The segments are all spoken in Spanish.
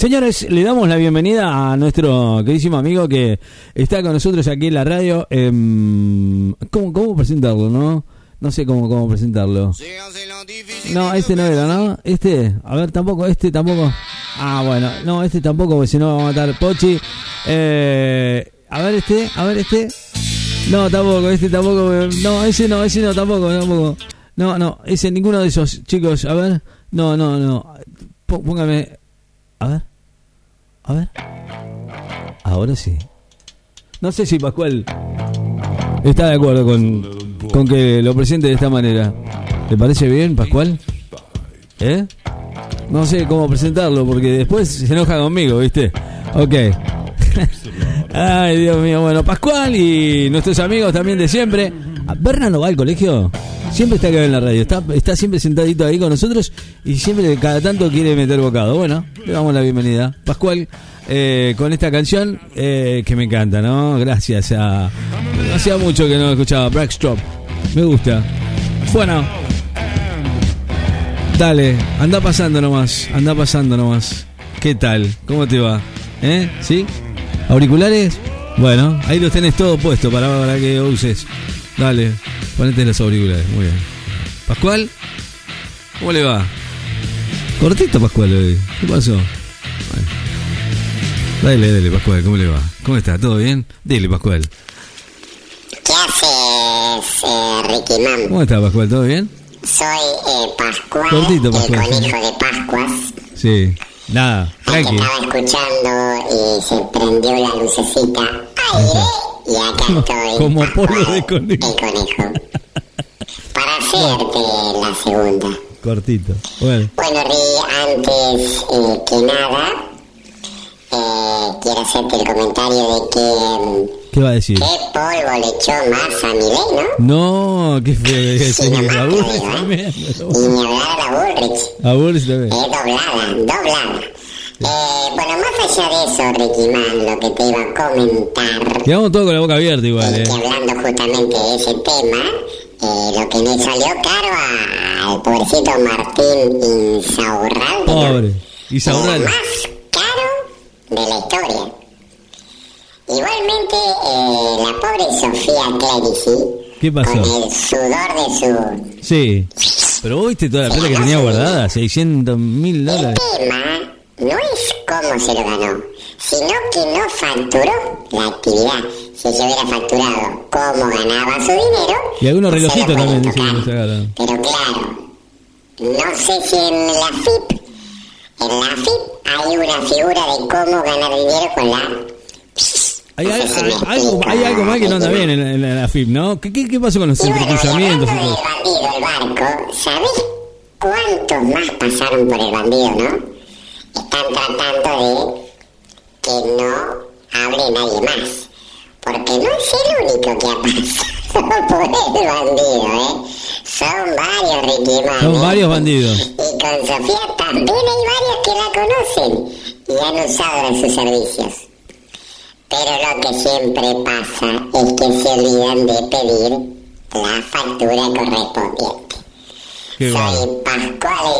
Señores, le damos la bienvenida a nuestro queridísimo amigo que está con nosotros aquí en la radio. Em, ¿cómo, ¿Cómo presentarlo, no? No sé cómo, cómo presentarlo. No, este no era, ¿no? Este, a ver, tampoco, este tampoco. Ah, bueno, no, este tampoco, porque si no va a matar Pochi. Eh, a ver, este, a ver, este. No, tampoco, este tampoco. No, ese no, ese no, tampoco, tampoco. No, no, ese, ninguno de esos, chicos, a ver. No, no, no. Póngame. A ver. A ver. Ahora sí. No sé si Pascual está de acuerdo con, con que lo presente de esta manera. ¿Le parece bien, Pascual? ¿Eh? No sé cómo presentarlo porque después se enoja conmigo, ¿viste? Ok. Ay, Dios mío. Bueno, Pascual y nuestros amigos también de siempre. ¿Berna no va al colegio? Siempre está acá en la radio. Está, siempre sentadito ahí con nosotros y siempre cada tanto quiere meter bocado. Bueno, le damos la bienvenida. Pascual, eh, con esta canción eh, que me encanta, ¿no? Gracias. Hacía mucho que no escuchaba. Blackstrop. Me gusta. Bueno. Dale, anda pasando nomás. Anda pasando nomás. ¿Qué tal? ¿Cómo te va? ¿Eh? ¿Sí? ¿Auriculares? Bueno, ahí los tenés todos puestos para, para que uses. Dale, ponete los auriculares. Muy bien. Pascual, ¿cómo le va? Cortito, Pascual, hoy. ¿Qué pasó? Bueno. Dale, dale, Pascual, ¿cómo le va? ¿Cómo está? ¿Todo bien? Dile, Pascual. ¿Qué haces, eh, Ricky? ¿Cómo está, Pascual? ¿Todo bien? Soy eh, Pascual, Cortito, Pascual. el conejo de Pascuas. Sí. Nada, tranqui. estaba escuchando y se prendió la lucecita. ¡Aire! Y acá estoy. Como polvo de conejo. conejo. Para hacerte la segunda. Cortito. Bueno, Bueno, Ri, antes eh, que nada, eh, quiero hacerte el comentario de que... mm, ¿qué va a decir? ¿Qué polvo le echó más a Milei, no? No, qué feo que Sí, burra digo, ¿eh? tremendo. Y ni hablar a Bullrich. Aburre también. Es doblada, doblada. Eh, bueno, más allá de eso, Ricky Man, lo que te iba a comentar, Quedamos todos con la boca abierta igual, eh. que hablando justamente de ese tema, eh, lo que le salió caro a- al pobrecito Martín Insaurralde. Pobre. Más caro de la historia. Igualmente, eh, la pobre Sofía Clerici, ¿Qué pasó? con el sudor de su Sí. Pero viste toda la plata que tenía guardada, 600 mil dólares. El tema no es cómo se lo ganó, sino que no facturó la actividad. Si yo hubiera facturado cómo ganaba su dinero... Y algunos relojitos también tocar. Pero claro, no sé si en la FIP, en la FIP hay una figura de cómo ganar dinero con la... Hay, No hay- si hay- algo, hay algo más que no anda bien en, en la FIP, ¿no? ¿Qué, qué, qué pasó con los bueno, entrecruzamientos del bandido, el barco, ¿sabés cuántos más pasaron por el bandido, no? Están tratando de que no hable nadie más. Porque no es el único que ha pasado por el bandido, ¿eh? Son varios Ricky Man, Son ¿eh? varios bandidos. Y con Sofía también hay varios que la conocen y han usado en sus servicios. Pero lo que siempre pasa es que se olvidan de pedir la factura correspondiente. Qué. Soy Pascual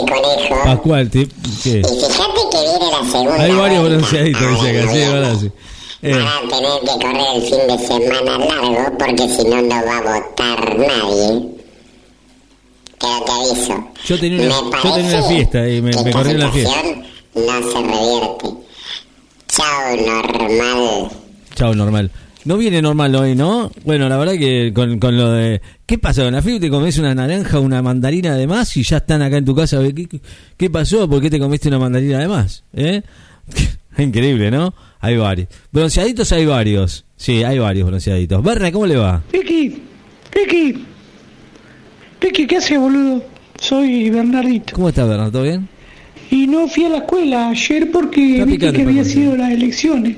el Conejo. Pascual, ¿qué? Y fíjate que viene la segunda Hay varios bronceaditos, Ah, dice que bueno, sí, verdad, sí. Eh, Van a tener que correr el fin de semana largo porque si no, no va a votar nadie. Pero te aviso. Yo tenía una- yo tenía una fiesta y me- me corrí la fiesta. No se revierte. Chao, normal. Chao, normal. No viene normal hoy, ¿no? Bueno, la verdad que con, con lo de... ¿Qué pasó? ¿En la FIP te comes una naranja, una mandarina de más y ya están acá en tu casa? ¿Qué, qué, qué pasó? ¿Por qué te comiste una mandarina de más? ¿Eh? Increíble, ¿no? Hay varios. Bronceaditos hay varios. Sí, hay varios bronceaditos. Berna, ¿cómo le va? Ricky, Ricky, Ricky, ¿qué haces, boludo? Soy Bernardito. ¿Cómo está, Berna? ¿Todo bien? Y no fui a la escuela ayer porque picante, que había sido las elecciones.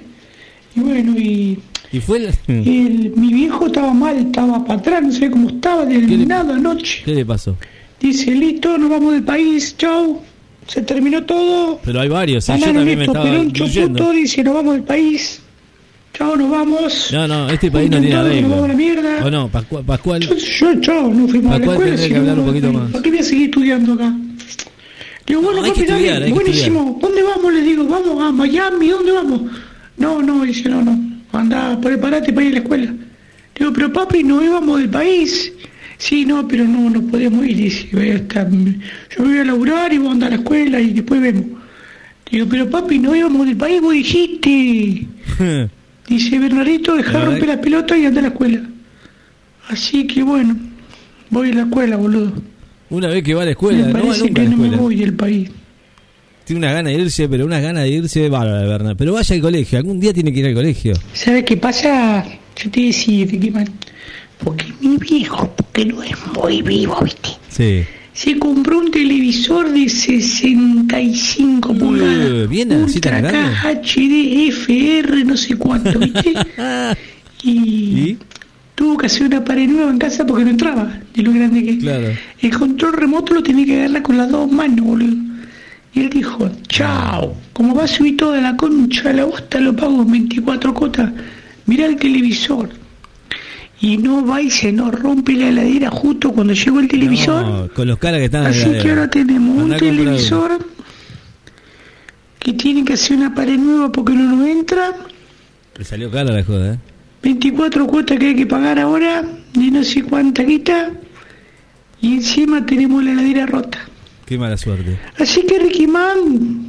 Y bueno, y, ¿Y fue el... mi viejo estaba mal, estaba para atrás, no sé cómo estaba, le- terminado anoche. ¿Qué le pasó? Dice, listo, nos vamos del país, chau. Se terminó todo. Pero hay varios, ¿eh? yo también me estaba Perón dice, nos vamos del país. Chao, nos vamos. No, no, este país no tiene que nos vamos a la arreglo. mierda. ¿O no? Pascual, Pascual Yo, yo, chao, no fuimos a la escuela. tendría que no, hablar un poquito ¿para más. qué voy a seguir estudiando acá? Digo, bueno, No, hay que dale, estudiar, hay que buenísimo. ¿Dónde vamos? Les digo, vamos a Miami, ¿dónde vamos? No, no, dice, no, no, anda, prepárate para ir a la escuela. Digo, pero papi, no íbamos del país. Sí, no, pero no, no podemos ir, dice, voy a estar- yo voy a laburar y voy a andar a la escuela y después vemos. Digo, pero papi, no íbamos del país, vos dijiste. Dice Bernardito, verdad romper la pelota y anda a la escuela. Así que bueno, voy a la escuela, boludo. Una vez que va a la escuela, me no va parece nunca que a la no me voy del país. Tiene una gana de irse, pero una gana de irse bárbara, Bernard. Pero vaya al colegio, algún día tiene que ir al colegio. ¿Sabes qué pasa? Yo te decía, porque mi viejo, porque no es muy vivo, ¿viste? Sí. Se compró un televisor de 65 pulgadas. bien así tan Ultra grande. HD, FR, no sé cuánto, ¿viste? y, ¿Y? tuvo que hacer una pared nueva en casa porque no entraba, de lo grande que es. Claro. El control remoto lo tenía que agarrar con las dos manos, boludo. Y él dijo, chao, como va a subir toda la concha la bosta, lo pago en 24 cotas. Mirá el televisor. Y no va y se nos rompe la heladera justo cuando llegó el televisor. No, con los caras que están Así que ahora tenemos un Andá uno. televisor que tiene que hacer una pared nueva porque no nos entra. Le salió cara la joda, ¿eh? 24 cuotas que hay que pagar ahora, de no sé cuánta quita. Y encima tenemos la heladera rota. Qué mala suerte. Así que Ricky Man.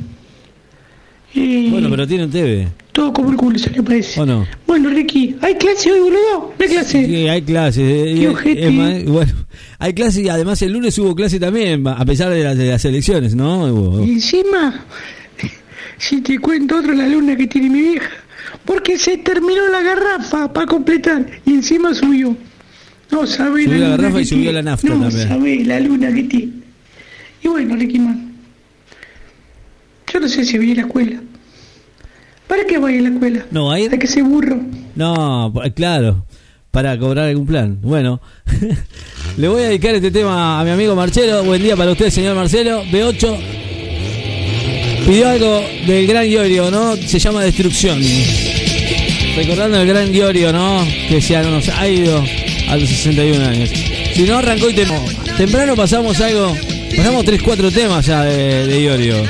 eh, Bueno, pero tiene un TV. Todo como el culo salió, parece. ¿O no? Bueno, Ricky, ¿hay clase hoy, boludo? ¿No hay clase? Sí, hay clases. eh, Qué eh, más, bueno, hay clases y además el lunes hubo clase también, a pesar de las, de las elecciones, ¿no? Hubo- Y encima, si te cuento otra la luna que tiene mi vieja, porque se terminó la garrafa para completar y encima subió. No sabe Subió la luna garrafa y subió la nafta No también. sabe la luna que tiene. Y bueno, Man, yo no sé si voy a la escuela. ¿Para qué voy a la escuela? No, a ir- ¿Para que se burro? No, claro, para cobrar algún plan. Bueno, le voy a dedicar este tema a mi amigo Marcelo. Buen día para usted, señor Marcelo. B8 pidió algo del gran Iorio, ¿no? Se llama Destrucción. Recordando el gran Iorio, ¿no? Que se nos ha ido a los 61 años. Si no, arrancó y tem- temprano pasamos algo. Pasamos 3-4 temas ya de, de Iorio.